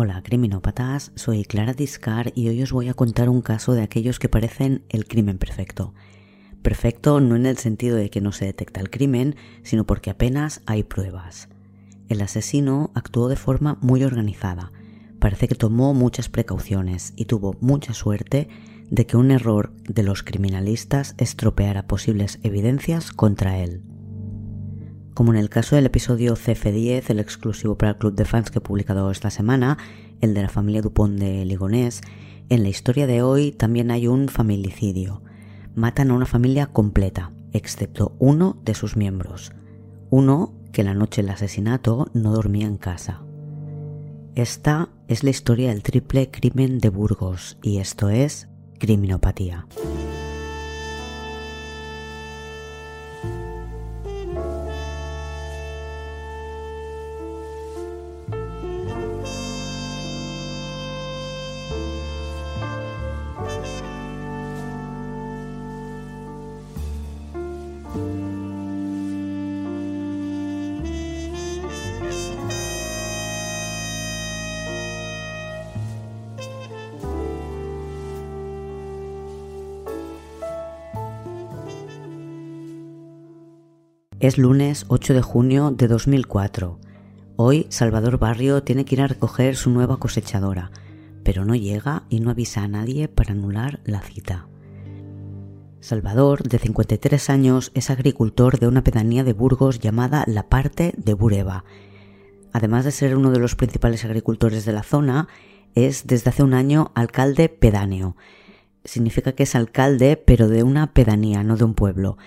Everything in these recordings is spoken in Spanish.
Hola criminópatas, soy Clara Discar y hoy os voy a contar un caso de aquellos que parecen el crimen perfecto. Perfecto no en el sentido de que no se detecta el crimen, sino porque apenas hay pruebas. El asesino actuó de forma muy organizada. Parece que tomó muchas precauciones y tuvo mucha suerte de que un error de los criminalistas estropeara posibles evidencias contra él. Como en el caso del episodio CF10, el exclusivo para el club de fans que he publicado esta semana, el de la familia Dupont de Ligonés, en la historia de hoy también hay un familicidio. Matan a una familia completa, excepto uno de sus miembros. Uno que la noche del asesinato no dormía en casa. Esta es la historia del triple crimen de Burgos y esto es criminopatía. Es lunes 8 de junio de 2004. Hoy Salvador Barrio tiene que ir a recoger su nueva cosechadora, pero no llega y no avisa a nadie para anular la cita. Salvador, de 53 años, es agricultor de una pedanía de Burgos llamada La Parte de Bureba. Además de ser uno de los principales agricultores de la zona, es desde hace un año alcalde pedáneo. Significa que es alcalde pero de una pedanía, no de un pueblo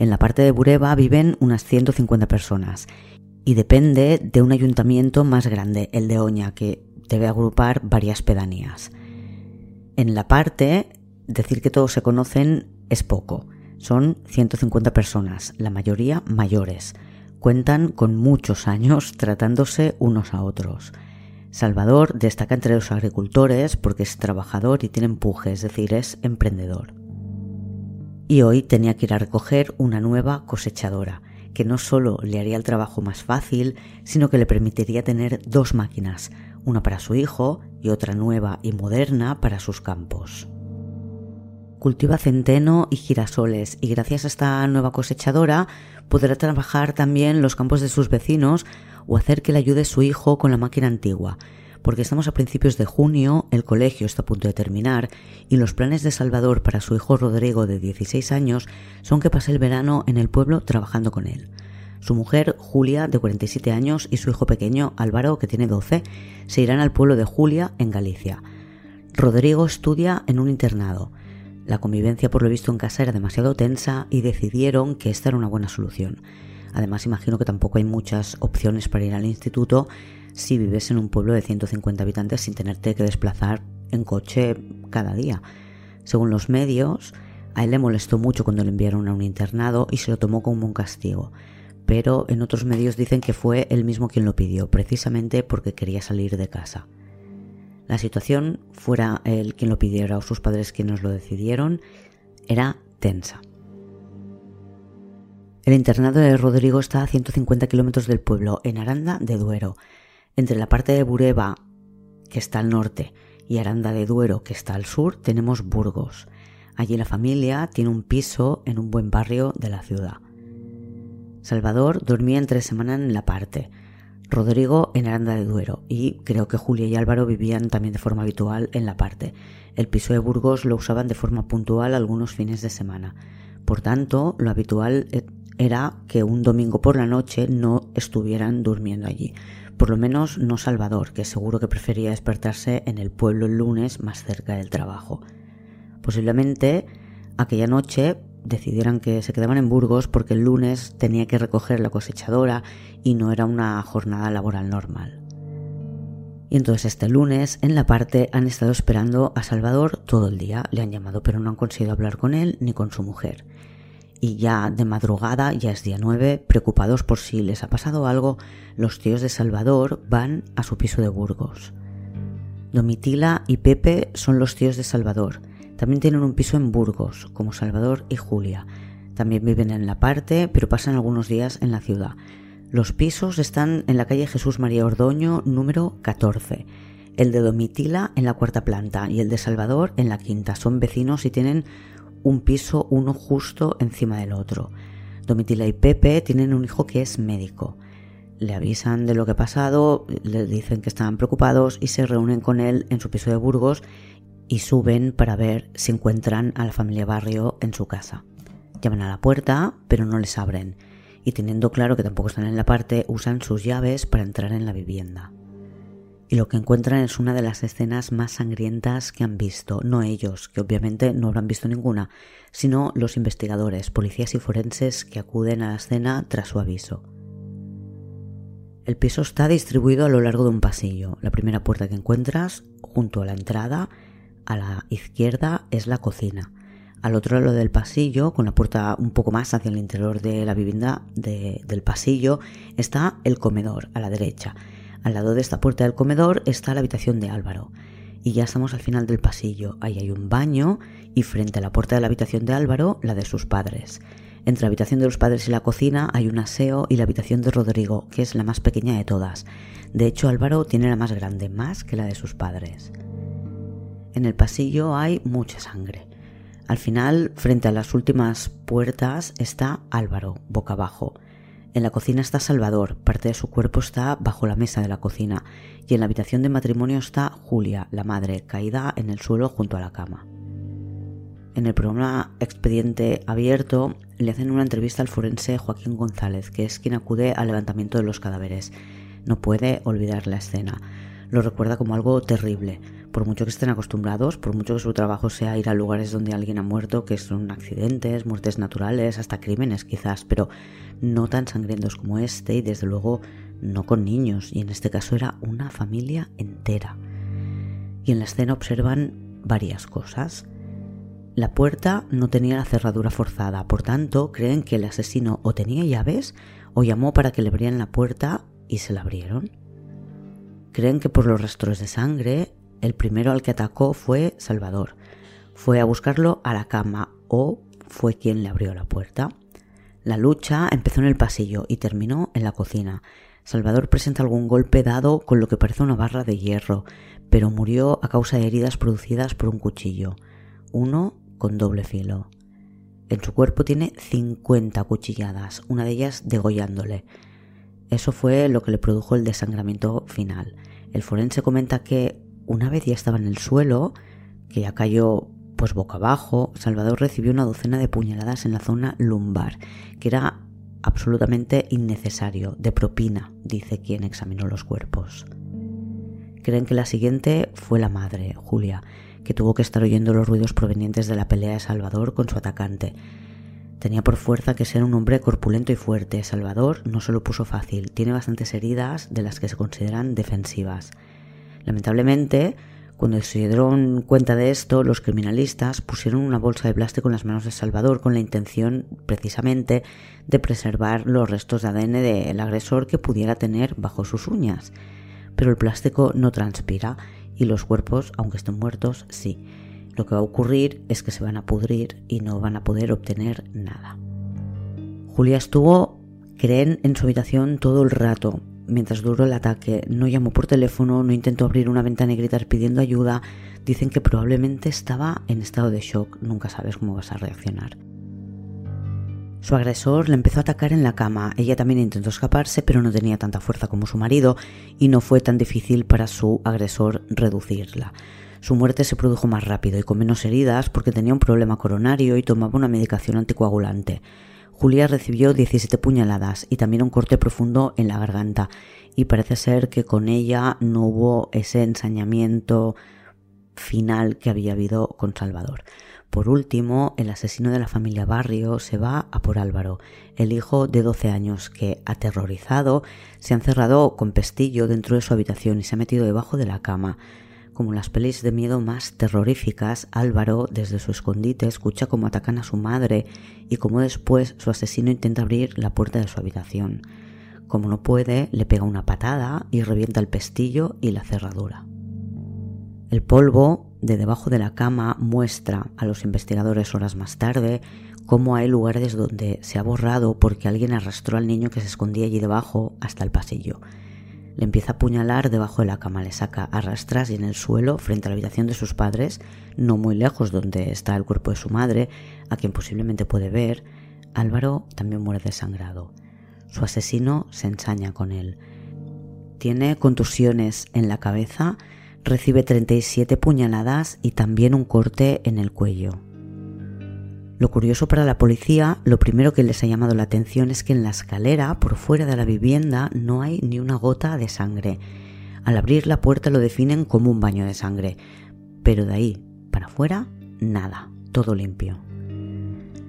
en la parte de Bureba viven unas 150 personas y depende de un ayuntamiento más grande, el de Oña, que debe agrupar varias pedanías. En la parte, decir que todos se conocen es poco. Son 150 personas, la mayoría mayores. Cuentan con muchos años tratándose unos a otros. Salvador destaca entre los agricultores porque es trabajador y tiene empuje, es decir, es emprendedor y hoy tenía que ir a recoger una nueva cosechadora, que no solo le haría el trabajo más fácil, sino que le permitiría tener dos máquinas, una para su hijo y otra nueva y moderna para sus campos. Cultiva centeno y girasoles y gracias a esta nueva cosechadora podrá trabajar también los campos de sus vecinos o hacer que le ayude su hijo con la máquina antigua, porque estamos a principios de junio, el colegio está a punto de terminar y los planes de Salvador para su hijo Rodrigo de 16 años son que pase el verano en el pueblo trabajando con él. Su mujer, Julia, de 47 años, y su hijo pequeño, Álvaro, que tiene 12, se irán al pueblo de Julia, en Galicia. Rodrigo estudia en un internado. La convivencia, por lo visto, en casa era demasiado tensa y decidieron que esta era una buena solución. Además, imagino que tampoco hay muchas opciones para ir al instituto si vives en un pueblo de 150 habitantes sin tenerte que desplazar en coche cada día. Según los medios, a él le molestó mucho cuando le enviaron a un internado y se lo tomó como un castigo. Pero en otros medios dicen que fue él mismo quien lo pidió, precisamente porque quería salir de casa. La situación, fuera él quien lo pidiera o sus padres quienes lo decidieron, era tensa. El internado de Rodrigo está a 150 kilómetros del pueblo, en Aranda de Duero, entre la parte de Bureba, que está al norte, y Aranda de Duero, que está al sur, tenemos Burgos. Allí la familia tiene un piso en un buen barrio de la ciudad. Salvador dormía entre semana en la parte, Rodrigo en Aranda de Duero y creo que Julia y Álvaro vivían también de forma habitual en la parte. El piso de Burgos lo usaban de forma puntual algunos fines de semana. Por tanto, lo habitual eh, era que un domingo por la noche no estuvieran durmiendo allí. Por lo menos no Salvador, que seguro que prefería despertarse en el pueblo el lunes más cerca del trabajo. Posiblemente aquella noche decidieran que se quedaban en Burgos porque el lunes tenía que recoger la cosechadora y no era una jornada laboral normal. Y entonces este lunes en la parte han estado esperando a Salvador todo el día. Le han llamado pero no han conseguido hablar con él ni con su mujer y ya de madrugada, ya es día 9, preocupados por si les ha pasado algo, los tíos de Salvador van a su piso de Burgos. Domitila y Pepe son los tíos de Salvador. También tienen un piso en Burgos, como Salvador y Julia. También viven en la parte, pero pasan algunos días en la ciudad. Los pisos están en la calle Jesús María Ordoño, número 14. El de Domitila en la cuarta planta y el de Salvador en la quinta. Son vecinos y tienen un piso uno justo encima del otro. Domitila y Pepe tienen un hijo que es médico. Le avisan de lo que ha pasado, le dicen que están preocupados y se reúnen con él en su piso de Burgos y suben para ver si encuentran a la familia Barrio en su casa. Llaman a la puerta, pero no les abren, y teniendo claro que tampoco están en la parte, usan sus llaves para entrar en la vivienda. Y lo que encuentran es una de las escenas más sangrientas que han visto, no ellos, que obviamente no habrán visto ninguna, sino los investigadores, policías y forenses que acuden a la escena tras su aviso. El piso está distribuido a lo largo de un pasillo. La primera puerta que encuentras, junto a la entrada, a la izquierda, es la cocina. Al otro lado del pasillo, con la puerta un poco más hacia el interior de la vivienda del pasillo, está el comedor, a la derecha. Al lado de esta puerta del comedor está la habitación de Álvaro. Y ya estamos al final del pasillo. Ahí hay un baño y frente a la puerta de la habitación de Álvaro, la de sus padres. Entre la habitación de los padres y la cocina hay un aseo y la habitación de Rodrigo, que es la más pequeña de todas. De hecho, Álvaro tiene la más grande, más que la de sus padres. En el pasillo hay mucha sangre. Al final, frente a las últimas puertas, está Álvaro, boca abajo. En la cocina está Salvador, parte de su cuerpo está bajo la mesa de la cocina, y en la habitación de matrimonio está Julia, la madre, caída en el suelo junto a la cama. En el programa Expediente Abierto le hacen una entrevista al forense Joaquín González, que es quien acude al levantamiento de los cadáveres. No puede olvidar la escena. Lo recuerda como algo terrible, por mucho que estén acostumbrados, por mucho que su trabajo sea ir a lugares donde alguien ha muerto, que son accidentes, muertes naturales, hasta crímenes quizás, pero no tan sangrientos como este y desde luego no con niños, y en este caso era una familia entera. Y en la escena observan varias cosas. La puerta no tenía la cerradura forzada, por tanto creen que el asesino o tenía llaves o llamó para que le abrieran la puerta y se la abrieron. Creen que por los rastros de sangre el primero al que atacó fue Salvador. Fue a buscarlo a la cama o fue quien le abrió la puerta. La lucha empezó en el pasillo y terminó en la cocina. Salvador presenta algún golpe dado con lo que parece una barra de hierro, pero murió a causa de heridas producidas por un cuchillo, uno con doble filo. En su cuerpo tiene 50 cuchilladas, una de ellas degollándole. Eso fue lo que le produjo el desangramiento final. El forense comenta que una vez ya estaba en el suelo, que ya cayó pues boca abajo, Salvador recibió una docena de puñaladas en la zona lumbar, que era absolutamente innecesario, de propina, dice quien examinó los cuerpos. Creen que la siguiente fue la madre, Julia, que tuvo que estar oyendo los ruidos provenientes de la pelea de Salvador con su atacante. Tenía por fuerza que ser un hombre corpulento y fuerte. Salvador no se lo puso fácil, tiene bastantes heridas de las que se consideran defensivas. Lamentablemente, cuando se dieron cuenta de esto, los criminalistas pusieron una bolsa de plástico en las manos de Salvador con la intención, precisamente, de preservar los restos de ADN del agresor que pudiera tener bajo sus uñas. Pero el plástico no transpira y los cuerpos, aunque estén muertos, sí. Lo que va a ocurrir es que se van a pudrir y no van a poder obtener nada. Julia estuvo, creen, en su habitación todo el rato, mientras duró el ataque. No llamó por teléfono, no intentó abrir una ventana y gritar pidiendo ayuda. Dicen que probablemente estaba en estado de shock. Nunca sabes cómo vas a reaccionar. Su agresor le empezó a atacar en la cama. Ella también intentó escaparse, pero no tenía tanta fuerza como su marido y no fue tan difícil para su agresor reducirla. Su muerte se produjo más rápido y con menos heridas porque tenía un problema coronario y tomaba una medicación anticoagulante. Julia recibió 17 puñaladas y también un corte profundo en la garganta y parece ser que con ella no hubo ese ensañamiento final que había habido con Salvador. Por último, el asesino de la familia Barrio se va a por Álvaro, el hijo de 12 años que, aterrorizado, se ha encerrado con pestillo dentro de su habitación y se ha metido debajo de la cama. Como las pelis de miedo más terroríficas, Álvaro, desde su escondite, escucha cómo atacan a su madre y cómo después su asesino intenta abrir la puerta de su habitación. Como no puede, le pega una patada y revienta el pestillo y la cerradura. El polvo de debajo de la cama muestra a los investigadores horas más tarde cómo hay lugares donde se ha borrado porque alguien arrastró al niño que se escondía allí debajo hasta el pasillo. Le empieza a apuñalar debajo de la cama, le saca a y en el suelo, frente a la habitación de sus padres, no muy lejos donde está el cuerpo de su madre, a quien posiblemente puede ver, Álvaro también muere desangrado. Su asesino se ensaña con él. Tiene contusiones en la cabeza, recibe 37 puñaladas y también un corte en el cuello. Lo curioso para la policía, lo primero que les ha llamado la atención es que en la escalera, por fuera de la vivienda, no hay ni una gota de sangre. Al abrir la puerta lo definen como un baño de sangre, pero de ahí para afuera, nada, todo limpio.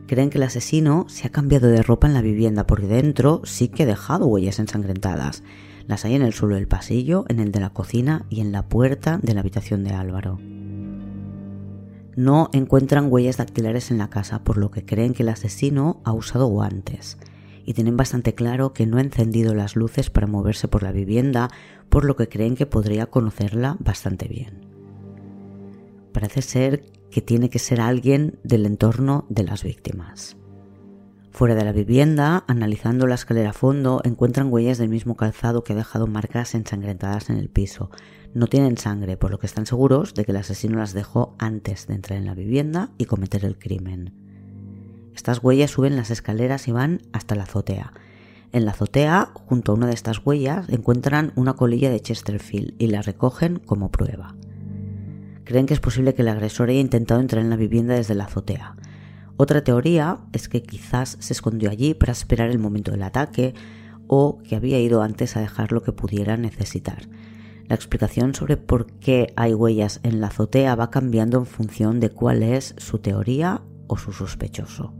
Creen que el asesino se ha cambiado de ropa en la vivienda porque dentro sí que ha dejado huellas ensangrentadas. Las hay en el suelo del pasillo, en el de la cocina y en la puerta de la habitación de Álvaro. No encuentran huellas dactilares en la casa, por lo que creen que el asesino ha usado guantes. Y tienen bastante claro que no ha encendido las luces para moverse por la vivienda, por lo que creen que podría conocerla bastante bien. Parece ser que tiene que ser alguien del entorno de las víctimas. Fuera de la vivienda, analizando la escalera a fondo, encuentran huellas del mismo calzado que ha dejado marcas ensangrentadas en el piso. No tienen sangre, por lo que están seguros de que el asesino las dejó antes de entrar en la vivienda y cometer el crimen. Estas huellas suben las escaleras y van hasta la azotea. En la azotea, junto a una de estas huellas, encuentran una colilla de Chesterfield y la recogen como prueba. Creen que es posible que el agresor haya intentado entrar en la vivienda desde la azotea. Otra teoría es que quizás se escondió allí para esperar el momento del ataque o que había ido antes a dejar lo que pudiera necesitar. La explicación sobre por qué hay huellas en la azotea va cambiando en función de cuál es su teoría o su sospechoso.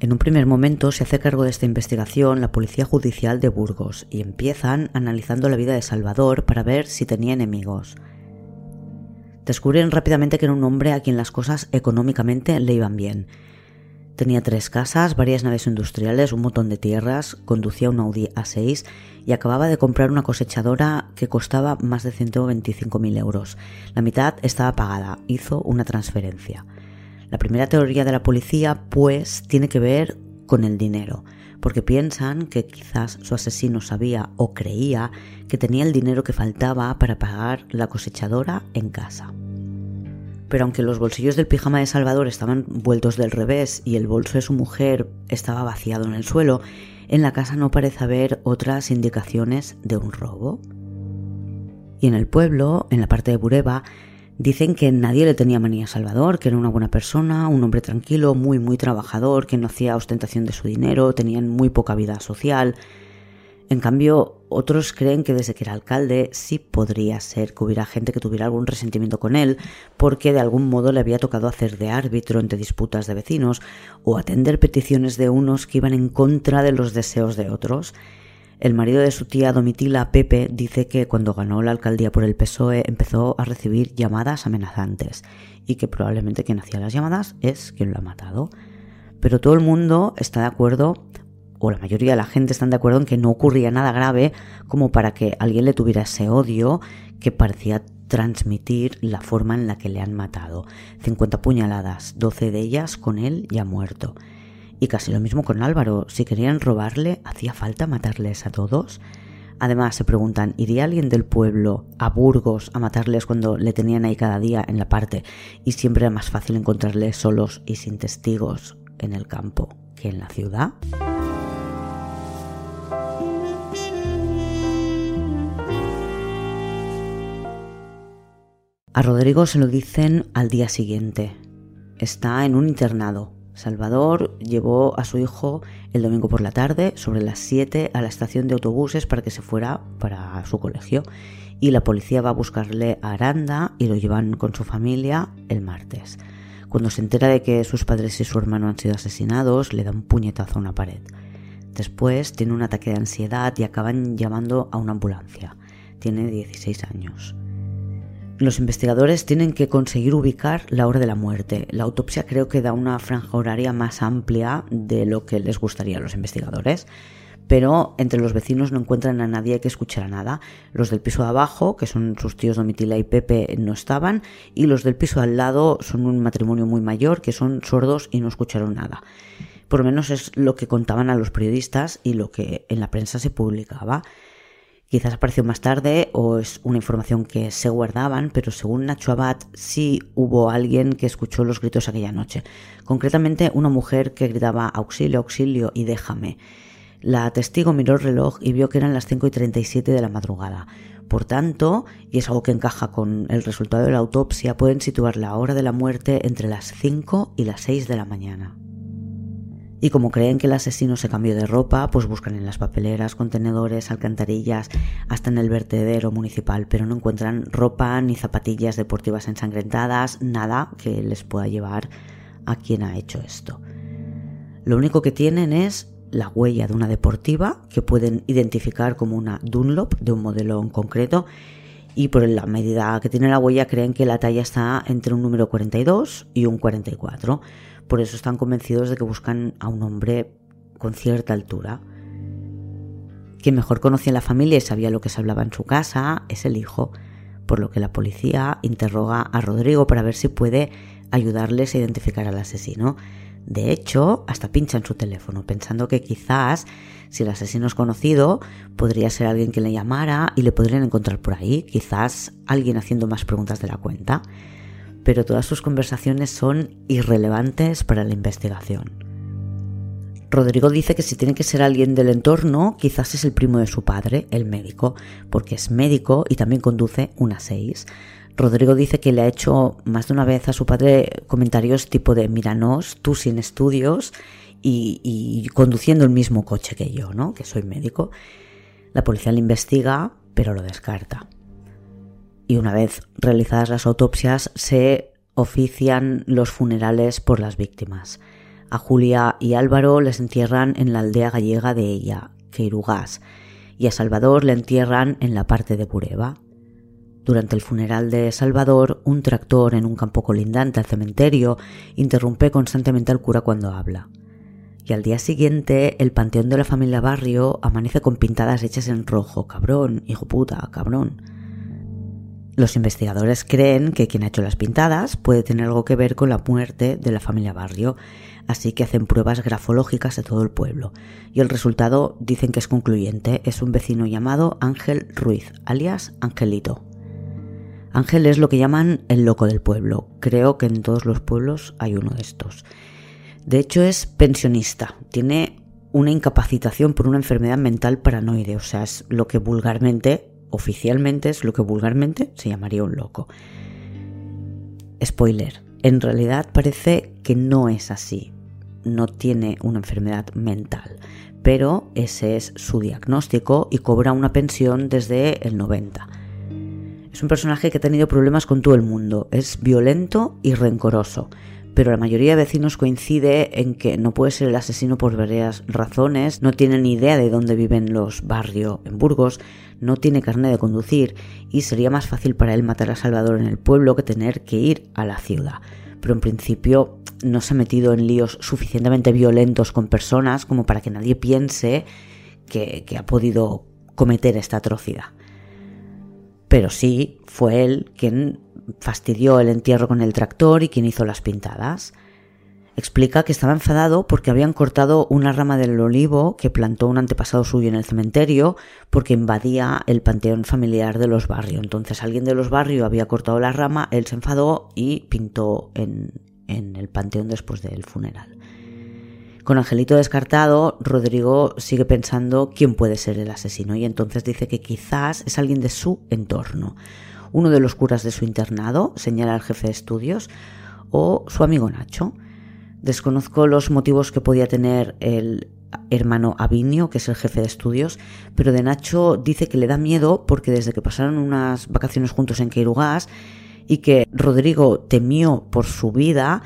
En un primer momento se hace cargo de esta investigación la Policía Judicial de Burgos y empiezan analizando la vida de Salvador para ver si tenía enemigos. Descubren rápidamente que era un hombre a quien las cosas económicamente le iban bien. Tenía tres casas, varias naves industriales, un montón de tierras, conducía un Audi A6 y acababa de comprar una cosechadora que costaba más de 125.000 euros. La mitad estaba pagada, hizo una transferencia. La primera teoría de la policía, pues, tiene que ver con el dinero, porque piensan que quizás su asesino sabía o creía que tenía el dinero que faltaba para pagar la cosechadora en casa. Pero aunque los bolsillos del pijama de Salvador estaban vueltos del revés y el bolso de su mujer estaba vaciado en el suelo, en la casa no parece haber otras indicaciones de un robo. Y en el pueblo, en la parte de Bureba, dicen que nadie le tenía manía a Salvador, que era una buena persona, un hombre tranquilo, muy, muy trabajador, que no hacía ostentación de su dinero, tenían muy poca vida social, en cambio, otros creen que desde que era alcalde sí podría ser que hubiera gente que tuviera algún resentimiento con él porque de algún modo le había tocado hacer de árbitro entre disputas de vecinos o atender peticiones de unos que iban en contra de los deseos de otros. El marido de su tía Domitila, Pepe, dice que cuando ganó la alcaldía por el PSOE empezó a recibir llamadas amenazantes y que probablemente quien hacía las llamadas es quien lo ha matado. Pero todo el mundo está de acuerdo o la mayoría de la gente están de acuerdo en que no ocurría nada grave como para que alguien le tuviera ese odio que parecía transmitir la forma en la que le han matado. 50 puñaladas, 12 de ellas con él ya muerto. Y casi lo mismo con Álvaro. Si querían robarle, ¿hacía falta matarles a todos? Además, se preguntan, ¿iría alguien del pueblo a Burgos a matarles cuando le tenían ahí cada día en la parte y siempre era más fácil encontrarles solos y sin testigos en el campo que en la ciudad? A Rodrigo se lo dicen al día siguiente. Está en un internado. Salvador llevó a su hijo el domingo por la tarde, sobre las 7, a la estación de autobuses para que se fuera para su colegio. Y la policía va a buscarle a Aranda y lo llevan con su familia el martes. Cuando se entera de que sus padres y su hermano han sido asesinados, le da un puñetazo a una pared. Después tiene un ataque de ansiedad y acaban llamando a una ambulancia. Tiene 16 años. Los investigadores tienen que conseguir ubicar la hora de la muerte. La autopsia creo que da una franja horaria más amplia de lo que les gustaría a los investigadores. Pero entre los vecinos no encuentran a nadie que escuchara nada. Los del piso de abajo, que son sus tíos Domitila y Pepe, no estaban. Y los del piso al lado son un matrimonio muy mayor, que son sordos y no escucharon nada. Por lo menos es lo que contaban a los periodistas y lo que en la prensa se publicaba. Quizás apareció más tarde o es una información que se guardaban, pero según Nacho Abad sí hubo alguien que escuchó los gritos aquella noche. Concretamente una mujer que gritaba auxilio, auxilio y déjame. La testigo miró el reloj y vio que eran las 5 y 37 de la madrugada. Por tanto, y es algo que encaja con el resultado de la autopsia, pueden situar la hora de la muerte entre las 5 y las 6 de la mañana. Y como creen que el asesino se cambió de ropa, pues buscan en las papeleras, contenedores, alcantarillas, hasta en el vertedero municipal, pero no encuentran ropa ni zapatillas deportivas ensangrentadas, nada que les pueda llevar a quien ha hecho esto. Lo único que tienen es la huella de una deportiva que pueden identificar como una Dunlop de un modelo en concreto y por la medida que tiene la huella creen que la talla está entre un número 42 y un 44 por eso están convencidos de que buscan a un hombre con cierta altura. Quien mejor conocía la familia y sabía lo que se hablaba en su casa es el hijo, por lo que la policía interroga a Rodrigo para ver si puede ayudarles a identificar al asesino. De hecho, hasta pinchan su teléfono, pensando que quizás, si el asesino es conocido, podría ser alguien que le llamara y le podrían encontrar por ahí, quizás alguien haciendo más preguntas de la cuenta pero todas sus conversaciones son irrelevantes para la investigación. Rodrigo dice que si tiene que ser alguien del entorno, quizás es el primo de su padre, el médico, porque es médico y también conduce una 6. Rodrigo dice que le ha hecho más de una vez a su padre comentarios tipo de míranos, tú sin estudios y, y conduciendo el mismo coche que yo, ¿no? Que soy médico. La policía le investiga, pero lo descarta y una vez realizadas las autopsias se ofician los funerales por las víctimas. A Julia y Álvaro les entierran en la aldea gallega de ella, Queirugás, y a Salvador le entierran en la parte de Bureba. Durante el funeral de Salvador, un tractor en un campo colindante al cementerio interrumpe constantemente al cura cuando habla. Y al día siguiente, el panteón de la familia Barrio amanece con pintadas hechas en rojo. Cabrón, hijo puta, cabrón. Los investigadores creen que quien ha hecho las pintadas puede tener algo que ver con la muerte de la familia Barrio, así que hacen pruebas grafológicas de todo el pueblo. Y el resultado dicen que es concluyente, es un vecino llamado Ángel Ruiz, alias Angelito. Ángel es lo que llaman el loco del pueblo. Creo que en todos los pueblos hay uno de estos. De hecho es pensionista, tiene una incapacitación por una enfermedad mental paranoide, o sea, es lo que vulgarmente oficialmente es lo que vulgarmente se llamaría un loco. Spoiler, en realidad parece que no es así, no tiene una enfermedad mental, pero ese es su diagnóstico y cobra una pensión desde el 90. Es un personaje que ha tenido problemas con todo el mundo, es violento y rencoroso, pero la mayoría de vecinos coincide en que no puede ser el asesino por varias razones, no tiene ni idea de dónde viven los barrios en Burgos, no tiene carne de conducir y sería más fácil para él matar a Salvador en el pueblo que tener que ir a la ciudad. Pero en principio no se ha metido en líos suficientemente violentos con personas como para que nadie piense que, ha podido cometer esta atrocidad. Pero sí fue él quien fastidió el entierro con el tractor y quien hizo las pintadas. Explica que estaba enfadado porque habían cortado una rama del olivo que plantó un antepasado suyo en el cementerio porque invadía el panteón familiar de los barrios. Entonces alguien de los barrios había cortado la rama, él se enfadó y pintó en, en el panteón después del funeral. Con Angelito descartado, Rodrigo sigue pensando quién puede ser el asesino y entonces dice que quizás es alguien de su entorno uno de los curas de su internado, señala el jefe de estudios, o su amigo Nacho. Desconozco los motivos que podía tener el hermano Avinio, que es el jefe de estudios, pero de Nacho dice que le da miedo porque desde que pasaron unas vacaciones juntos en Queirugas y que Rodrigo temió por su vida,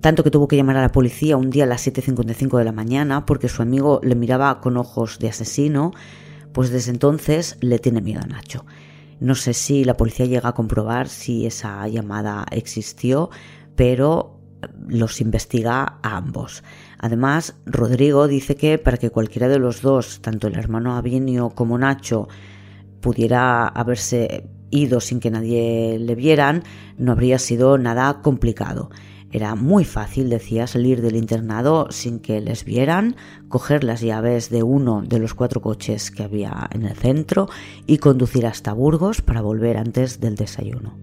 tanto que tuvo que llamar a la policía un día a las 7.55 de la mañana porque su amigo le miraba con ojos de asesino, pues desde entonces le tiene miedo a Nacho. No sé si la policía llega a comprobar si esa llamada existió, pero los investiga a ambos. Además, Rodrigo dice que para que cualquiera de los dos, tanto el hermano Avinio como Nacho, pudiera haberse ido sin que nadie le vieran, no habría sido nada complicado. Era muy fácil, decía, salir del internado sin que les vieran, coger las llaves de uno de los cuatro coches que había en el centro y conducir hasta Burgos para volver antes del desayuno.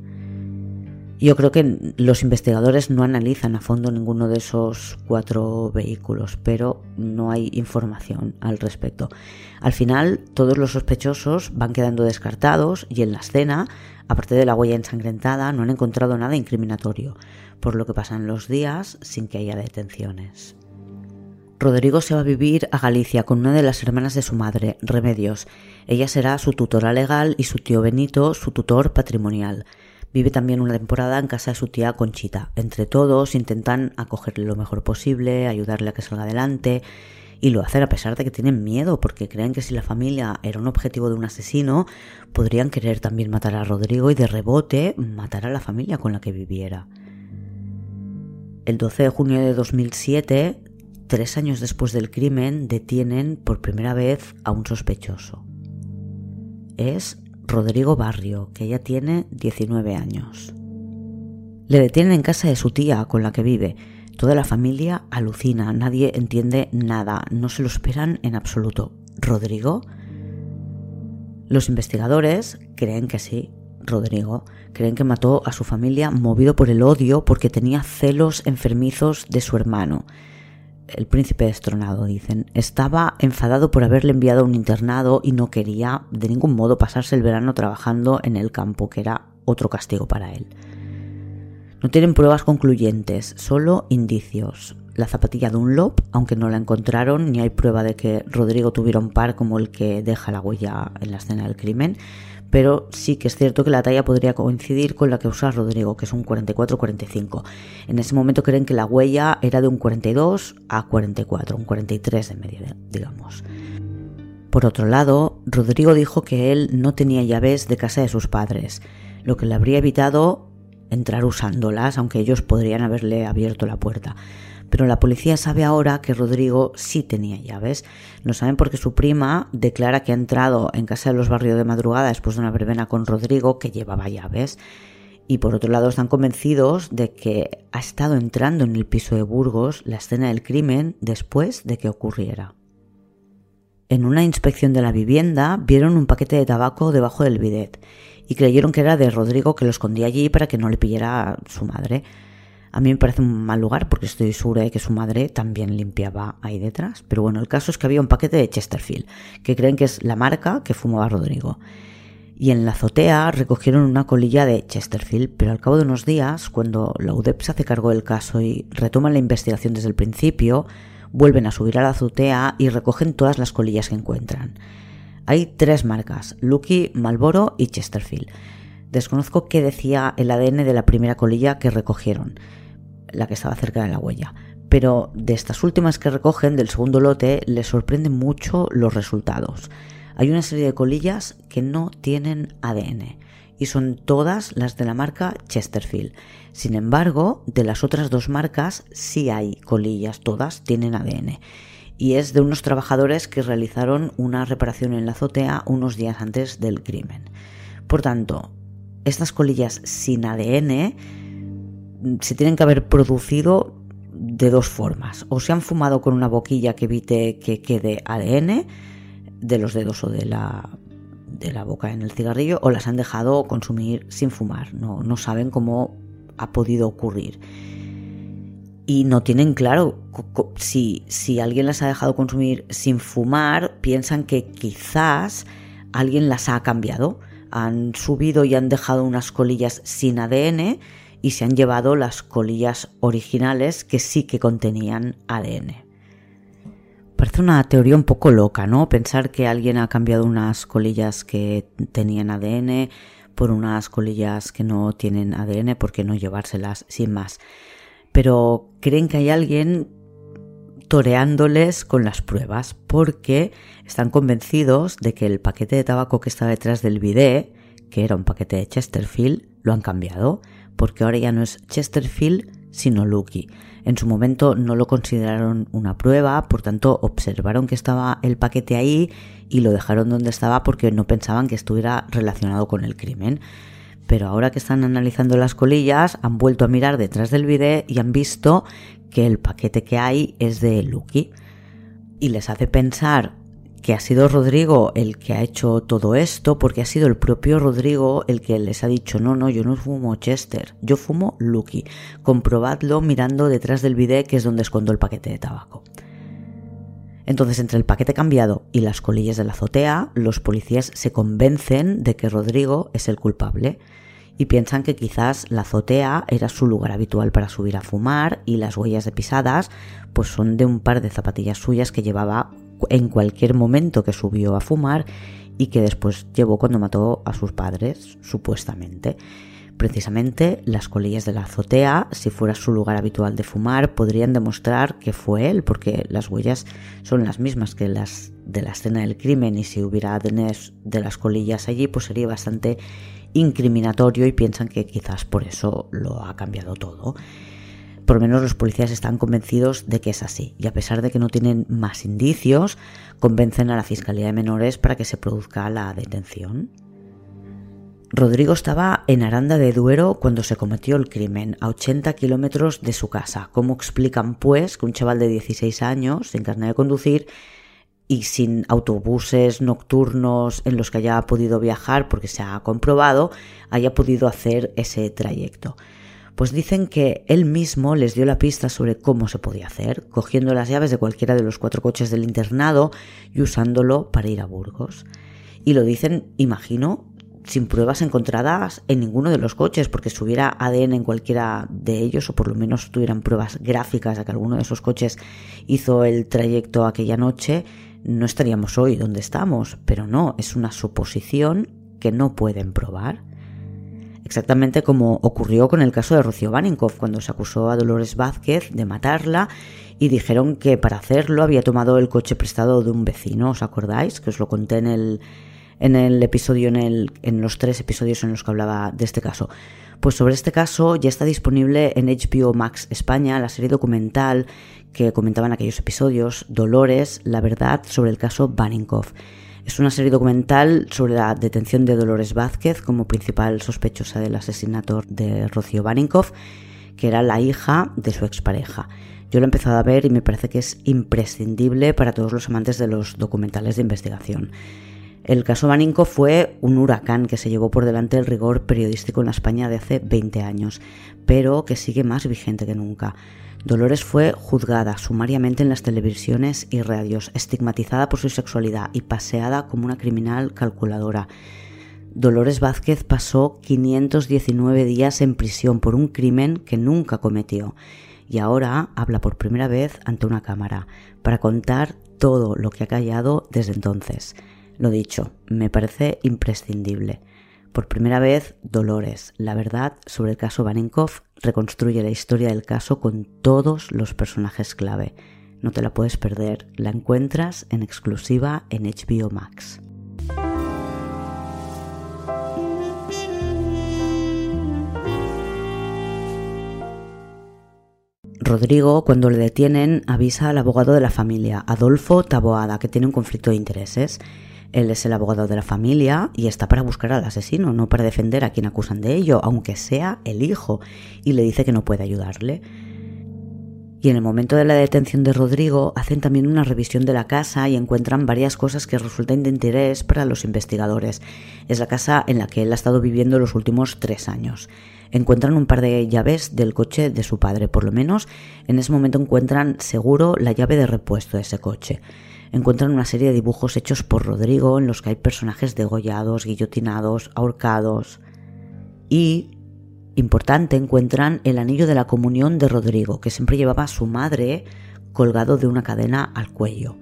Yo creo que los investigadores no analizan a fondo ninguno de esos cuatro vehículos, pero no hay información al respecto. Al final, todos los sospechosos van quedando descartados y en la escena, aparte de la huella ensangrentada, no han encontrado nada incriminatorio, por lo que pasan los días sin que haya detenciones. Rodrigo se va a vivir a Galicia con una de las hermanas de su madre, Remedios. Ella será su tutora legal y su tío Benito su tutor patrimonial. Vive también una temporada en casa de su tía Conchita. Entre todos intentan acogerle lo mejor posible, ayudarle a que salga adelante y lo hacen a pesar de que tienen miedo porque creen que si la familia era un objetivo de un asesino, podrían querer también matar a Rodrigo y de rebote matar a la familia con la que viviera. El 12 de junio de 2007, tres años después del crimen, detienen por primera vez a un sospechoso. Es Rodrigo Barrio, que ya tiene 19 años. Le detienen en casa de su tía con la que vive. Toda la familia alucina, nadie entiende nada, no se lo esperan en absoluto. ¿Rodrigo? Los investigadores creen que sí, Rodrigo, creen que mató a su familia movido por el odio porque tenía celos enfermizos de su hermano el príncipe destronado, dicen. Estaba enfadado por haberle enviado a un internado y no quería de ningún modo pasarse el verano trabajando en el campo, que era otro castigo para él. No tienen pruebas concluyentes, solo indicios. La zapatilla de un lob, aunque no la encontraron, ni hay prueba de que Rodrigo tuviera un par como el que deja la huella en la escena del crimen pero sí que es cierto que la talla podría coincidir con la que usa Rodrigo, que es un 44-45. En ese momento creen que la huella era de un 42 a 44, un 43 de media, digamos. Por otro lado, Rodrigo dijo que él no tenía llaves de casa de sus padres, lo que le habría evitado entrar usándolas, aunque ellos podrían haberle abierto la puerta pero la policía sabe ahora que Rodrigo sí tenía llaves. Lo saben porque su prima declara que ha entrado en casa de los barrios de madrugada después de una verbena con Rodrigo que llevaba llaves. Y por otro lado están convencidos de que ha estado entrando en el piso de Burgos la escena del crimen después de que ocurriera. En una inspección de la vivienda vieron un paquete de tabaco debajo del bidet y creyeron que era de Rodrigo que lo escondía allí para que no le pillara su madre. A mí me parece un mal lugar porque estoy segura de que su madre también limpiaba ahí detrás. Pero bueno, el caso es que había un paquete de Chesterfield, que creen que es la marca que fumaba Rodrigo. Y en la azotea recogieron una colilla de Chesterfield, pero al cabo de unos días, cuando la UDEP se hace cargo del caso y retoman la investigación desde el principio, vuelven a subir a la azotea y recogen todas las colillas que encuentran. Hay tres marcas, Lucky, Malboro y Chesterfield. Desconozco qué decía el ADN de la primera colilla que recogieron la que estaba cerca de la huella. Pero de estas últimas que recogen del segundo lote les sorprenden mucho los resultados. Hay una serie de colillas que no tienen ADN y son todas las de la marca Chesterfield. Sin embargo, de las otras dos marcas sí hay colillas, todas tienen ADN. Y es de unos trabajadores que realizaron una reparación en la azotea unos días antes del crimen. Por tanto, estas colillas sin ADN se tienen que haber producido de dos formas. O se han fumado con una boquilla que evite que quede ADN de los dedos o de la, de la boca en el cigarrillo, o las han dejado consumir sin fumar. No, no saben cómo ha podido ocurrir. Y no tienen claro si, si alguien las ha dejado consumir sin fumar, piensan que quizás alguien las ha cambiado. Han subido y han dejado unas colillas sin ADN y se han llevado las colillas originales que sí que contenían ADN. Parece una teoría un poco loca, ¿no? Pensar que alguien ha cambiado unas colillas que tenían ADN por unas colillas que no tienen ADN, ¿por qué no llevárselas sin más? Pero creen que hay alguien toreándoles con las pruebas porque están convencidos de que el paquete de tabaco que estaba detrás del bidet, que era un paquete de Chesterfield, lo han cambiado porque ahora ya no es Chesterfield, sino Lucky. En su momento no lo consideraron una prueba, por tanto observaron que estaba el paquete ahí y lo dejaron donde estaba porque no pensaban que estuviera relacionado con el crimen. pero ahora que están analizando las colillas han vuelto a mirar detrás del vídeo y han visto que el paquete que hay es de Lucky. Y les hace pensar que ha sido Rodrigo el que ha hecho todo esto, porque ha sido el propio Rodrigo el que les ha dicho, no, no, yo no fumo Chester, yo fumo Lucky. Comprobadlo mirando detrás del bidet que es donde escondo el paquete de tabaco. Entonces, entre el paquete cambiado y las colillas de la azotea, los policías se convencen de que Rodrigo es el culpable y piensan que quizás la azotea era su lugar habitual para subir a fumar y las huellas de pisadas pues son de un par de zapatillas suyas que llevaba en cualquier momento que subió a fumar y que después llevó cuando mató a sus padres, supuestamente. Precisamente las colillas de la azotea, si fuera su lugar habitual de fumar, podrían demostrar que fue él, porque las huellas son las mismas que las de la escena del crimen y si hubiera ADN de las colillas allí, pues sería bastante incriminatorio y piensan que quizás por eso lo ha cambiado todo. Por lo menos los policías están convencidos de que es así y a pesar de que no tienen más indicios, convencen a la Fiscalía de Menores para que se produzca la detención. Rodrigo estaba en Aranda de Duero cuando se cometió el crimen, a 80 kilómetros de su casa. ¿Cómo explican, pues, que un chaval de 16 años, sin carnet de conducir y sin autobuses nocturnos en los que haya podido viajar, porque se ha comprobado, haya podido hacer ese trayecto? Pues dicen que él mismo les dio la pista sobre cómo se podía hacer, cogiendo las llaves de cualquiera de los cuatro coches del internado y usándolo para ir a Burgos. Y lo dicen, imagino, sin pruebas encontradas en ninguno de los coches, porque si hubiera ADN en cualquiera de ellos, o por lo menos tuvieran pruebas gráficas de que alguno de esos coches hizo el trayecto aquella noche, no estaríamos hoy donde estamos. Pero no, es una suposición que no pueden probar exactamente como ocurrió con el caso de Rocío Baninkoff, cuando se acusó a Dolores Vázquez de matarla y dijeron que para hacerlo había tomado el coche prestado de un vecino, ¿os acordáis? Que os lo conté en el, en el episodio, en, el, en los tres episodios en los que hablaba de este caso. Pues sobre este caso ya está disponible en HBO Max España la serie documental que comentaban aquellos episodios, Dolores, la verdad sobre el caso Baninkoff. Es una serie documental sobre la detención de Dolores Vázquez como principal sospechosa del asesinato de Rocío Baninkoff, que era la hija de su expareja. Yo lo he empezado a ver y me parece que es imprescindible para todos los amantes de los documentales de investigación. El caso Baninkoff fue un huracán que se llevó por delante el rigor periodístico en la España de hace 20 años, pero que sigue más vigente que nunca. Dolores fue juzgada sumariamente en las televisiones y radios, estigmatizada por su sexualidad y paseada como una criminal calculadora. Dolores Vázquez pasó 519 días en prisión por un crimen que nunca cometió y ahora habla por primera vez ante una cámara para contar todo lo que ha callado desde entonces. Lo dicho, me parece imprescindible. Por primera vez, Dolores, la verdad sobre el caso Baninkoff, reconstruye la historia del caso con todos los personajes clave. No te la puedes perder, la encuentras en exclusiva en HBO Max. Rodrigo, cuando le detienen, avisa al abogado de la familia, Adolfo Taboada, que tiene un conflicto de intereses. Él es el abogado de la familia y está para buscar al asesino, no para defender a quien acusan de ello, aunque sea el hijo, y le dice que no puede ayudarle. Y en el momento de la detención de Rodrigo hacen también una revisión de la casa y encuentran varias cosas que resultan de interés para los investigadores. Es la casa en la que él ha estado viviendo los últimos tres años. Encuentran un par de llaves del coche de su padre, por lo menos en ese momento encuentran seguro la llave de repuesto de ese coche encuentran una serie de dibujos hechos por Rodrigo en los que hay personajes degollados, guillotinados, ahorcados. Y, importante, encuentran el anillo de la comunión de Rodrigo, que siempre llevaba a su madre colgado de una cadena al cuello.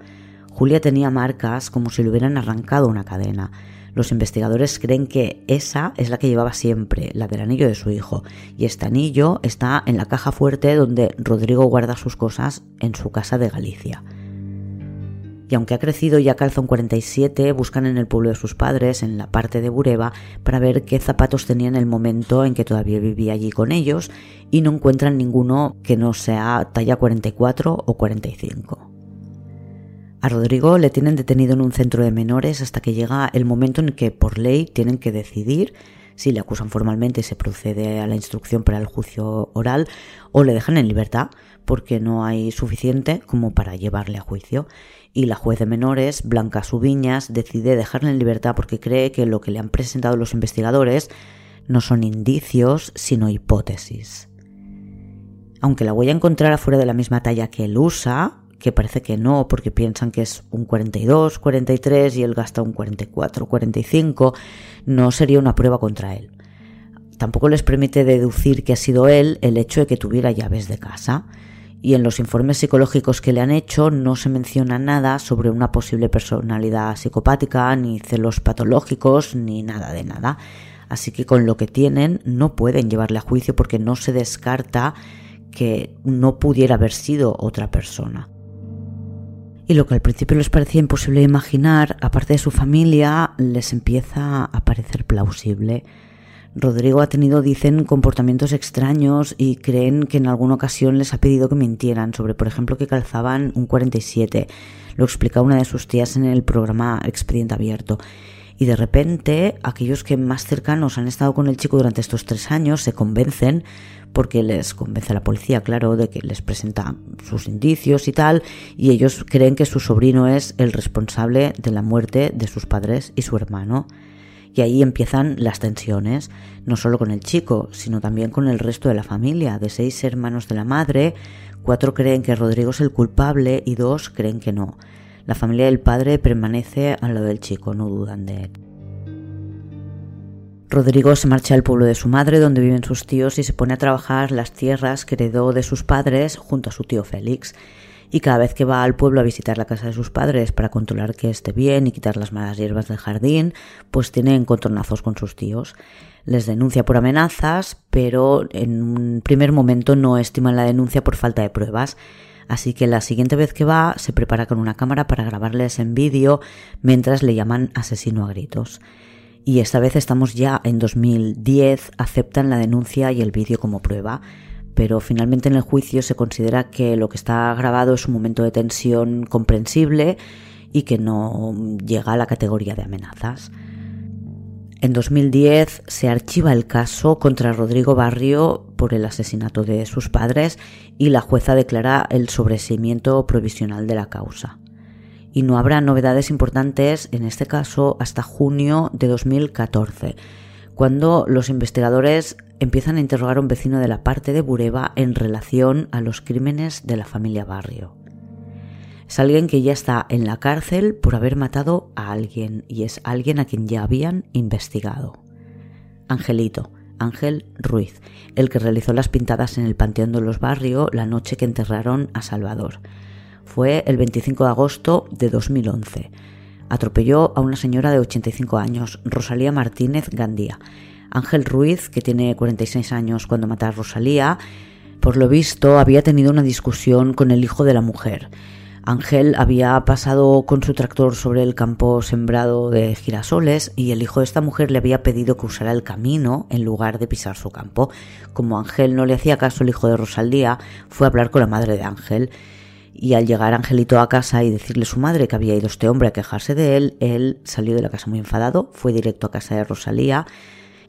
Julia tenía marcas como si le hubieran arrancado una cadena. Los investigadores creen que esa es la que llevaba siempre, la del anillo de su hijo, y este anillo está en la caja fuerte donde Rodrigo guarda sus cosas en su casa de Galicia y aunque ha crecido y ya calza un 47, buscan en el pueblo de sus padres, en la parte de Bureba, para ver qué zapatos tenía en el momento en que todavía vivía allí con ellos y no encuentran ninguno que no sea talla 44 o 45. A Rodrigo le tienen detenido en un centro de menores hasta que llega el momento en que por ley tienen que decidir si le acusan formalmente y se procede a la instrucción para el juicio oral, o le dejan en libertad porque no hay suficiente como para llevarle a juicio. Y la juez de menores, Blanca Subiñas, decide dejarle en libertad porque cree que lo que le han presentado los investigadores no son indicios, sino hipótesis. Aunque la huella encontrara fuera de la misma talla que él usa, que parece que no, porque piensan que es un 42, 43 y él gasta un 44, 45, no sería una prueba contra él. Tampoco les permite deducir que ha sido él el hecho de que tuviera llaves de casa. Y en los informes psicológicos que le han hecho no se menciona nada sobre una posible personalidad psicopática, ni celos patológicos, ni nada de nada. Así que con lo que tienen no pueden llevarle a juicio porque no se descarta que no pudiera haber sido otra persona. Y lo que al principio les parecía imposible imaginar, aparte de su familia, les empieza a parecer plausible. Rodrigo ha tenido, dicen, comportamientos extraños y creen que en alguna ocasión les ha pedido que mintieran sobre, por ejemplo, que calzaban un 47. Lo explica una de sus tías en el programa Expediente Abierto. Y de repente, aquellos que más cercanos han estado con el chico durante estos tres años se convencen, porque les convence a la policía, claro, de que les presenta sus indicios y tal, y ellos creen que su sobrino es el responsable de la muerte de sus padres y su hermano. Y ahí empiezan las tensiones, no solo con el chico, sino también con el resto de la familia. De seis hermanos de la madre, cuatro creen que Rodrigo es el culpable y dos creen que no. La familia del padre permanece al lado del chico, no dudan de él. Rodrigo se marcha al pueblo de su madre, donde viven sus tíos, y se pone a trabajar las tierras que heredó de sus padres junto a su tío Félix. Y cada vez que va al pueblo a visitar la casa de sus padres para controlar que esté bien y quitar las malas hierbas del jardín, pues tiene encontronazos con sus tíos. Les denuncia por amenazas, pero en un primer momento no estiman la denuncia por falta de pruebas así que la siguiente vez que va se prepara con una cámara para grabarles en vídeo mientras le llaman asesino a gritos. Y esta vez estamos ya en 2010, aceptan la denuncia y el vídeo como prueba, pero finalmente en el juicio se considera que lo que está grabado es un momento de tensión comprensible y que no llega a la categoría de amenazas. En 2010 se archiva el caso contra Rodrigo Barrio por el asesinato de sus padres y la jueza declara el sobreseimiento provisional de la causa. Y no habrá novedades importantes en este caso hasta junio de 2014, cuando los investigadores empiezan a interrogar a un vecino de la parte de Bureba en relación a los crímenes de la familia Barrio. Es alguien que ya está en la cárcel por haber matado a alguien y es alguien a quien ya habían investigado. Angelito, Ángel Ruiz, el que realizó las pintadas en el Panteón de los Barrios la noche que enterraron a Salvador. Fue el 25 de agosto de 2011. Atropelló a una señora de 85 años, Rosalía Martínez Gandía. Ángel Ruiz, que tiene 46 años cuando mata a Rosalía, por lo visto había tenido una discusión con el hijo de la mujer. Ángel había pasado con su tractor sobre el campo sembrado de girasoles y el hijo de esta mujer le había pedido que usara el camino en lugar de pisar su campo. Como Ángel no le hacía caso el hijo de Rosaldía, fue a hablar con la madre de Ángel. Y al llegar Angelito a casa y decirle a su madre que había ido este hombre a quejarse de él, él salió de la casa muy enfadado, fue directo a casa de Rosalía,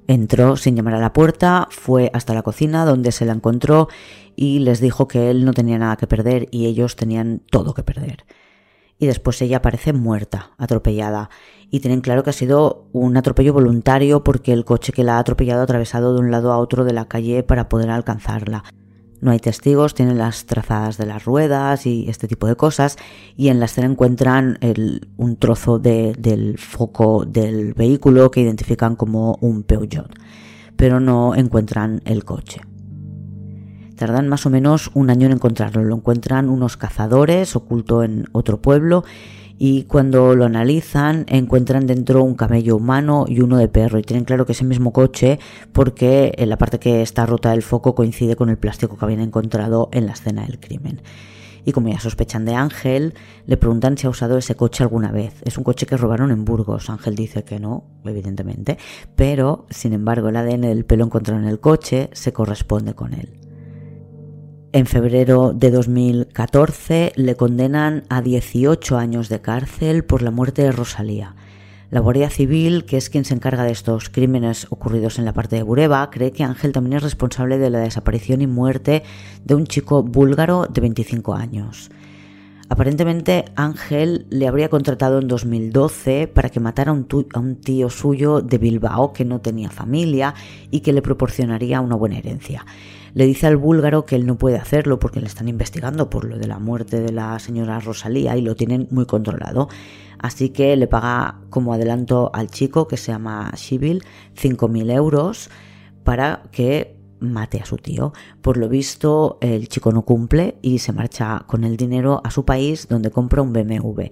entró sin llamar a la puerta, fue hasta la cocina donde se la encontró y les dijo que él no tenía nada que perder y ellos tenían todo que perder. Y después ella aparece muerta, atropellada, y tienen claro que ha sido un atropello voluntario porque el coche que la ha atropellado ha atravesado de un lado a otro de la calle para poder alcanzarla. No hay testigos, tienen las trazadas de las ruedas y este tipo de cosas. Y en la escena encuentran un trozo del foco del vehículo que identifican como un Peugeot, pero no encuentran el coche. Tardan más o menos un año en encontrarlo. Lo encuentran unos cazadores oculto en otro pueblo y cuando lo analizan encuentran dentro un camello humano y uno de perro y tienen claro que es el mismo coche porque en la parte que está rota del foco coincide con el plástico que habían encontrado en la escena del crimen. Y como ya sospechan de Ángel, le preguntan si ha usado ese coche alguna vez. Es un coche que robaron en Burgos. Ángel dice que no, evidentemente, pero sin embargo el ADN del pelo encontrado en el coche se corresponde con él. En febrero de 2014 le condenan a 18 años de cárcel por la muerte de Rosalía. La Guardia Civil, que es quien se encarga de estos crímenes ocurridos en la parte de Bureba, cree que Ángel también es responsable de la desaparición y muerte de un chico búlgaro de 25 años. Aparentemente Ángel le habría contratado en 2012 para que matara a un, a un, tío suyo de Bilbao que no tenía familia y que le proporcionaría una buena herencia. Le dice al búlgaro que él no puede hacerlo porque le están investigando por lo de la muerte de la señora Rosalía y lo tienen muy controlado. Así que le paga como adelanto al chico que se llama Shibil 5.000 euros para que mate a su tío. Por lo visto, el chico no cumple y se marcha con el dinero a su país donde compra un BMW.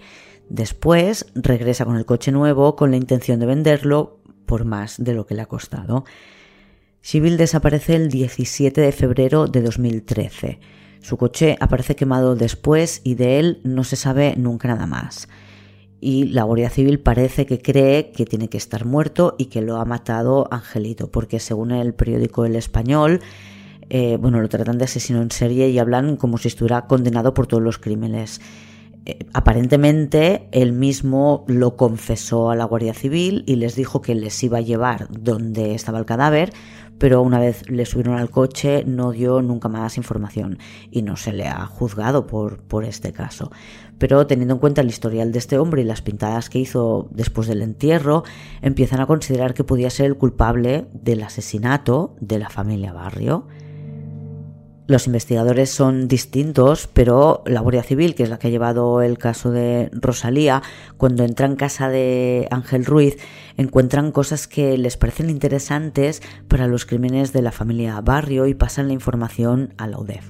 Después regresa con el coche nuevo con la intención de venderlo por más de lo que le ha costado. Shibil desaparece el 17 de febrero de 2013. Su coche aparece quemado después y de él no se sabe nunca nada más y la Guardia Civil parece que cree que tiene que estar muerto y que lo ha matado Angelito, porque según el periódico El Español, eh, bueno, lo tratan de asesino en serie y hablan como si estuviera condenado por todos los crímenes. Eh, aparentemente él mismo lo confesó a la Guardia Civil y les dijo que les iba a llevar donde estaba el cadáver, pero una vez le subieron al coche no dio nunca más información y no se le ha juzgado por, por este caso. Pero teniendo en cuenta el historial de este hombre y las pintadas que hizo después del entierro, empiezan a considerar que podía ser el culpable del asesinato de la familia Barrio. Los investigadores son distintos, pero la Guardia Civil, que es la que ha llevado el caso de Rosalía, cuando entra en casa de Ángel Ruiz, encuentran cosas que les parecen interesantes para los crímenes de la familia Barrio y pasan la información a la UDEF.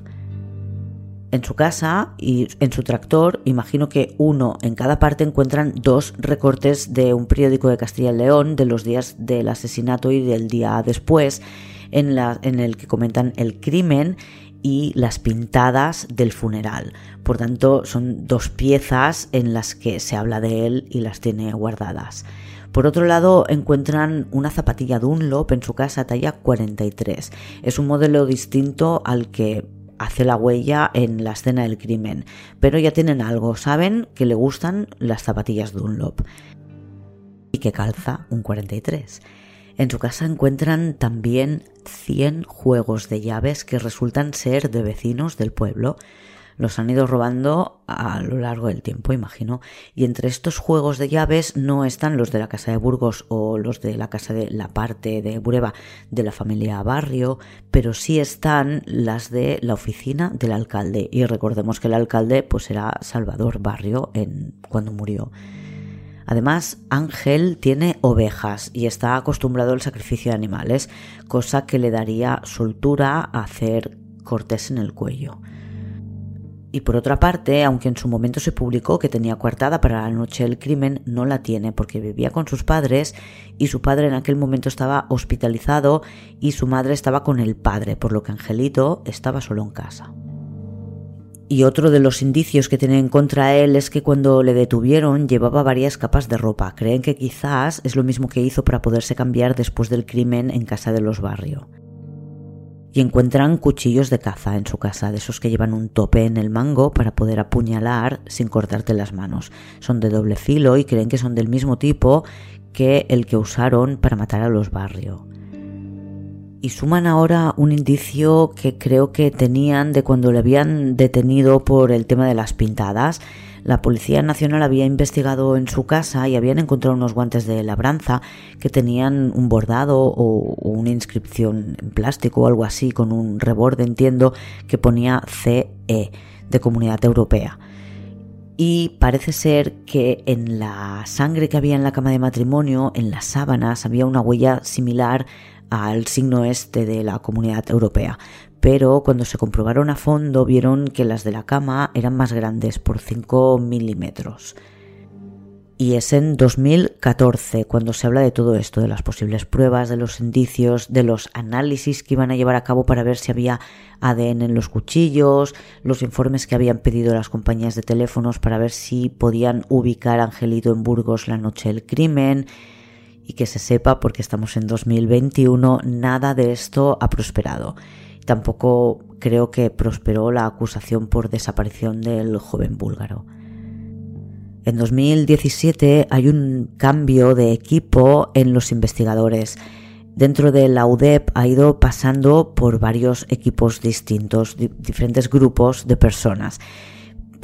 En su casa y en su tractor, imagino que uno en cada parte encuentran dos recortes de un periódico de Castilla y León de los días del asesinato y del día después, en, en el que comentan el crimen y las pintadas del funeral. Por tanto, son dos piezas en las que se habla de él y las tiene guardadas. Por otro lado, encuentran una zapatilla Dunlop en su casa talla 43. Es un modelo distinto al que hace la huella en la escena del crimen, pero ya tienen algo, saben que le gustan las zapatillas Dunlop y que calza un 43. En su casa encuentran también 100 juegos de llaves que resultan ser de vecinos del pueblo. Los han ido robando a lo largo del tiempo, imagino. Y entre estos juegos de llaves no están los de la casa de Burgos o los de la casa de la parte de Bureba de la familia Barrio, pero sí están las de la oficina del alcalde. Y recordemos que el alcalde pues era Salvador Barrio en, cuando murió. Además, Ángel tiene ovejas y está acostumbrado al sacrificio de animales, cosa que le daría soltura a hacer cortes en el cuello. Y por otra parte, aunque en su momento se publicó que tenía coartada para la noche del crimen, no la tiene porque vivía con sus padres y su padre en aquel momento estaba hospitalizado y su madre estaba con el padre, por lo que Angelito estaba solo en casa. Y otro de los indicios que tienen contra él es que cuando le detuvieron llevaba varias capas de ropa. Creen que quizás es lo mismo que hizo para poderse cambiar después del crimen en casa de los barrios. Y encuentran cuchillos de caza en su casa, de esos que llevan un tope en el mango para poder apuñalar sin cortarte las manos. Son de doble filo y creen que son del mismo tipo que el que usaron para matar a los barrios y suman ahora un indicio que creo que tenían de cuando le habían detenido por el tema de las pintadas. La Policía Nacional había investigado en su casa y habían encontrado unos guantes de labranza que tenían un bordado o, una inscripción en plástico o algo así con un reborde, entiendo, que ponía CE de Comunidad Europea. Y parece ser que en la sangre que había en la cama de matrimonio, en las sábanas, había una huella similar al signo este de la comunidad europea. Pero cuando se comprobaron a fondo vieron que las de la cama eran más grandes por 5 milímetros. Y es en 2014 cuando se habla de todo esto, de las posibles pruebas, de los indicios, de los análisis que iban a llevar a cabo para ver si había ADN en los cuchillos, los informes que habían pedido las compañías de teléfonos para ver si podían ubicar a Angelito en Burgos la noche del crimen, y que se sepa, porque estamos en 2021, nada de esto ha prosperado. Tampoco creo que prosperó la acusación por desaparición del joven búlgaro. En 2017 hay un cambio de equipo en los investigadores. Dentro de la UDEP ha ido pasando por varios equipos distintos, diferentes grupos de personas,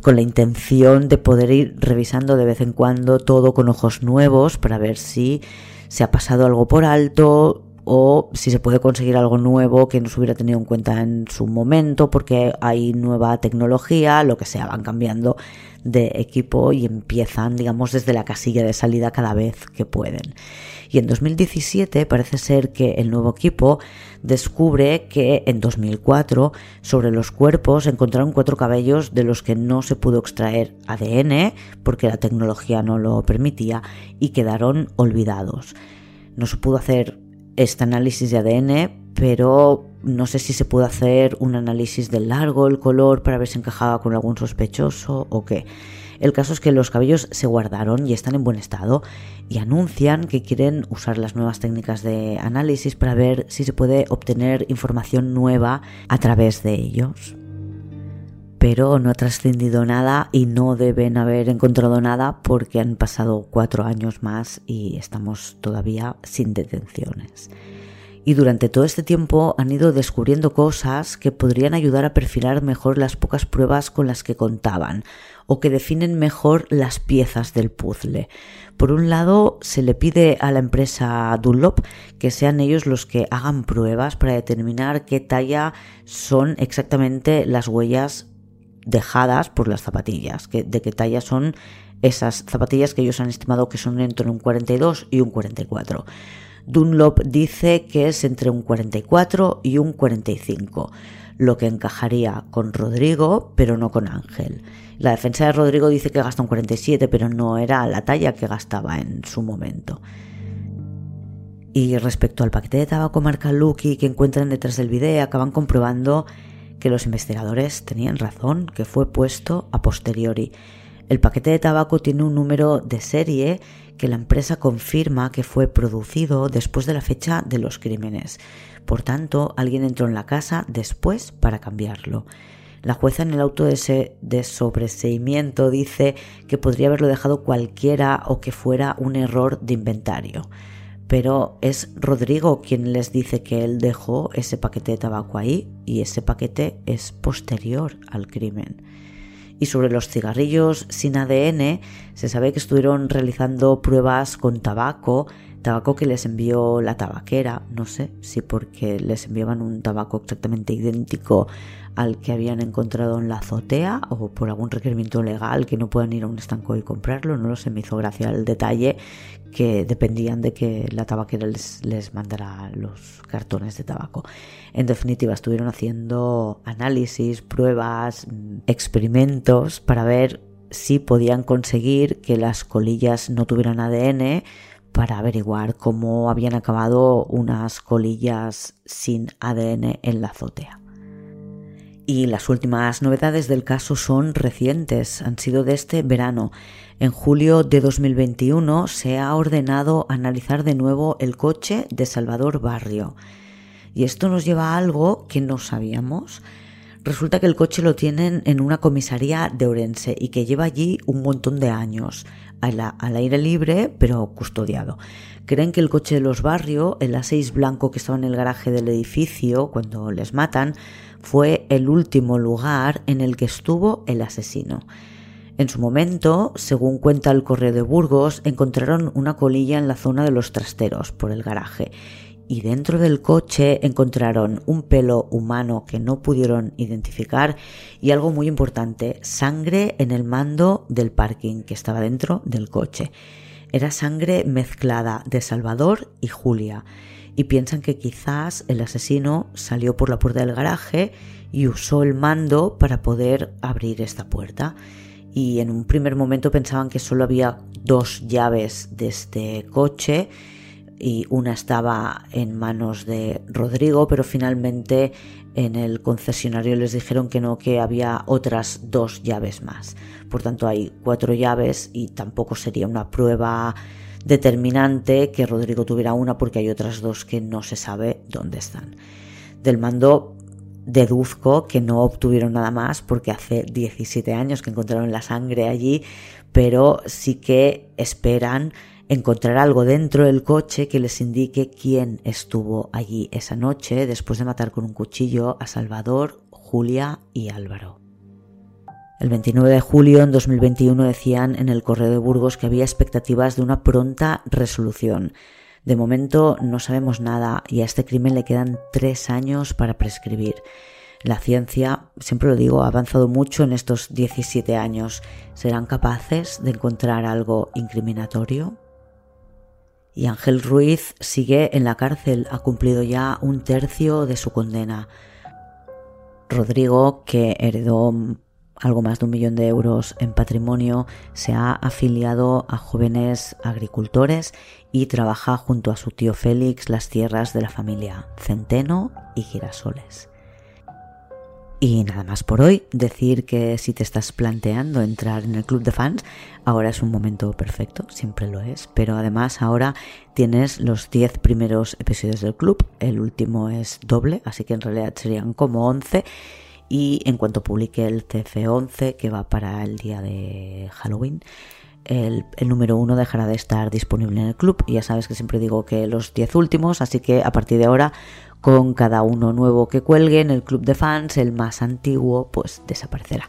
con la intención de poder ir revisando de vez en cuando todo con ojos nuevos para ver si se ha pasado algo por alto, o si se puede conseguir algo nuevo que no se hubiera tenido en cuenta en su momento porque hay nueva tecnología, lo que sea, van cambiando de equipo y empiezan, digamos, desde la casilla de salida cada vez que pueden. Y en 2017 parece ser que el nuevo equipo descubre que en 2004 sobre los cuerpos encontraron cuatro cabellos de los que no se pudo extraer ADN porque la tecnología no lo permitía y quedaron olvidados. No se pudo hacer este análisis de ADN, pero no sé si se puede hacer un análisis del largo, el color, para ver si encajaba con algún sospechoso o qué. El caso es que los cabellos se guardaron y están en buen estado y anuncian que quieren usar las nuevas técnicas de análisis para ver si se puede obtener información nueva a través de ellos. Pero no ha trascendido nada y no deben haber encontrado nada porque han pasado cuatro años más y estamos todavía sin detenciones y durante todo este tiempo han ido descubriendo cosas que podrían ayudar a perfilar mejor las pocas pruebas con las que contaban o que definen mejor las piezas del puzzle. Por un lado, se le pide a la empresa Dunlop que sean ellos los que hagan pruebas para determinar qué talla son exactamente las huellas dejadas por las zapatillas, de qué talla son esas zapatillas que ellos han estimado que son entre un 42 y un 44. Dunlop dice que es entre un 44 y un 45, lo que encajaría con Rodrigo, pero no con Ángel. La defensa de Rodrigo dice que gasta un 47, pero no era la talla que gastaba en su momento. Y respecto al paquete de tabaco marca Lucky que encuentran detrás del video, acaban comprobando que los investigadores tenían razón, que fue puesto a posteriori. El paquete de tabaco tiene un número de serie que la empresa confirma que fue producido después de la fecha de los crímenes. Por tanto, alguien entró en la casa después para cambiarlo. La jueza en el auto de, sobreseimiento dice que podría haberlo dejado cualquiera o que fuera un error de inventario. Pero es Rodrigo quien les dice que él dejó ese paquete de tabaco ahí y ese paquete es posterior al crimen. Y sobre los cigarrillos sin ADN, se sabe que estuvieron realizando pruebas con tabaco, tabaco que les envió la tabaquera, no sé si porque les enviaban un tabaco exactamente idéntico al que habían encontrado en la azotea o por algún requerimiento legal que no puedan ir a un estanco y comprarlo, no lo sé, me hizo gracia el detalle que dependían de que la tabaquera les, mandara los cartones de tabaco. En definitiva, estuvieron haciendo análisis, pruebas, mm, experimentos para ver si podían conseguir que las colillas no tuvieran ADN para averiguar cómo habían acabado unas colillas sin ADN en la azotea. Y las últimas novedades del caso son recientes, han sido de este verano. En julio de 2021 se ha ordenado analizar de nuevo el coche de Salvador Barrio. Y esto nos lleva a algo que no sabíamos. Resulta que el coche lo tienen en una comisaría de Orense y que lleva allí un montón de años, al, aire libre, pero custodiado. Creen que el coche de los barrios, el A6 blanco que estaba en el garaje del edificio cuando les matan, fue el último lugar en el que estuvo el asesino. En su momento, según cuenta el Correo de Burgos, encontraron una colilla en la zona de los trasteros, por el garaje, y dentro del coche encontraron un pelo humano que no pudieron identificar y algo muy importante, sangre en el mando del parking que estaba dentro del coche. Era sangre mezclada de Salvador y Julia y piensan que quizás el asesino salió por la puerta del garaje y usó el mando para poder abrir esta puerta. Y en un primer momento pensaban que solo había dos llaves de este coche y una estaba en manos de Rodrigo, pero finalmente en el concesionario les dijeron que no, que había otras dos llaves más. Por tanto, hay cuatro llaves y tampoco sería una prueba determinante que Rodrigo tuviera una porque hay otras dos que no se sabe dónde están. Del mando deduzco que no obtuvieron nada más porque hace 17 años que encontraron la sangre allí, pero sí que esperan encontrar algo dentro del coche que les indique quién estuvo allí esa noche después de matar con un cuchillo a Salvador, Julia y Álvaro. El 29 de julio en 2021 decían en el Correo de Burgos que había expectativas de una pronta resolución. De momento no sabemos nada y a este crimen le quedan tres años para prescribir. La ciencia, siempre lo digo, ha avanzado mucho en estos 17 años. ¿Serán capaces de encontrar algo incriminatorio? Y Ángel Ruiz sigue en la cárcel, ha cumplido ya un tercio de su condena. Rodrigo, que heredó algo más de un millón de euros en patrimonio, se ha afiliado a jóvenes agricultores y trabaja junto a su tío Félix las tierras de la familia Centeno y Girasoles. Y nada más por hoy, decir que si te estás planteando entrar en el club de fans, ahora es un momento perfecto, siempre lo es, pero además ahora tienes los 10 primeros episodios del club, el último es doble, así que en realidad serían como 11 y en cuanto publique el CF11 que va para el día de Halloween, el, el, número uno dejará de estar disponible en el club. Ya sabes que siempre digo que los 10 últimos, así que a partir de ahora con cada uno nuevo que cuelgue en el club de fans, el más antiguo pues desaparecerá.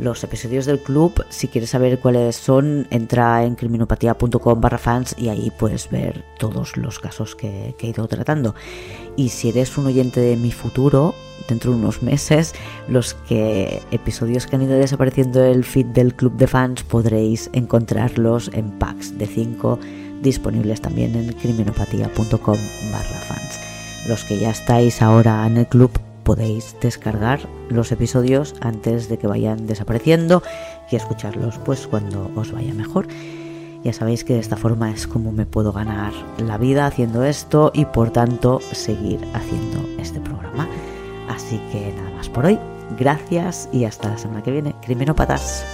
Los episodios del club, si quieres saber cuáles son, entra en criminopatía.com barra fans y ahí puedes ver todos los casos que, he ido tratando. Y si eres un oyente de mi futuro, dentro de unos meses, los que episodios que han ido desapareciendo del feed del club de fans podréis encontrarlos en packs de 5 disponibles también en criminopatía.com barra fans. Los que ya estáis ahora en el club podéis descargar los episodios antes de que vayan desapareciendo y escucharlos pues cuando os vaya mejor. Ya sabéis que de esta forma es como me puedo ganar la vida haciendo esto y por tanto seguir haciendo este programa. Así que nada más por hoy. Gracias y hasta la semana que viene. Criminópatas.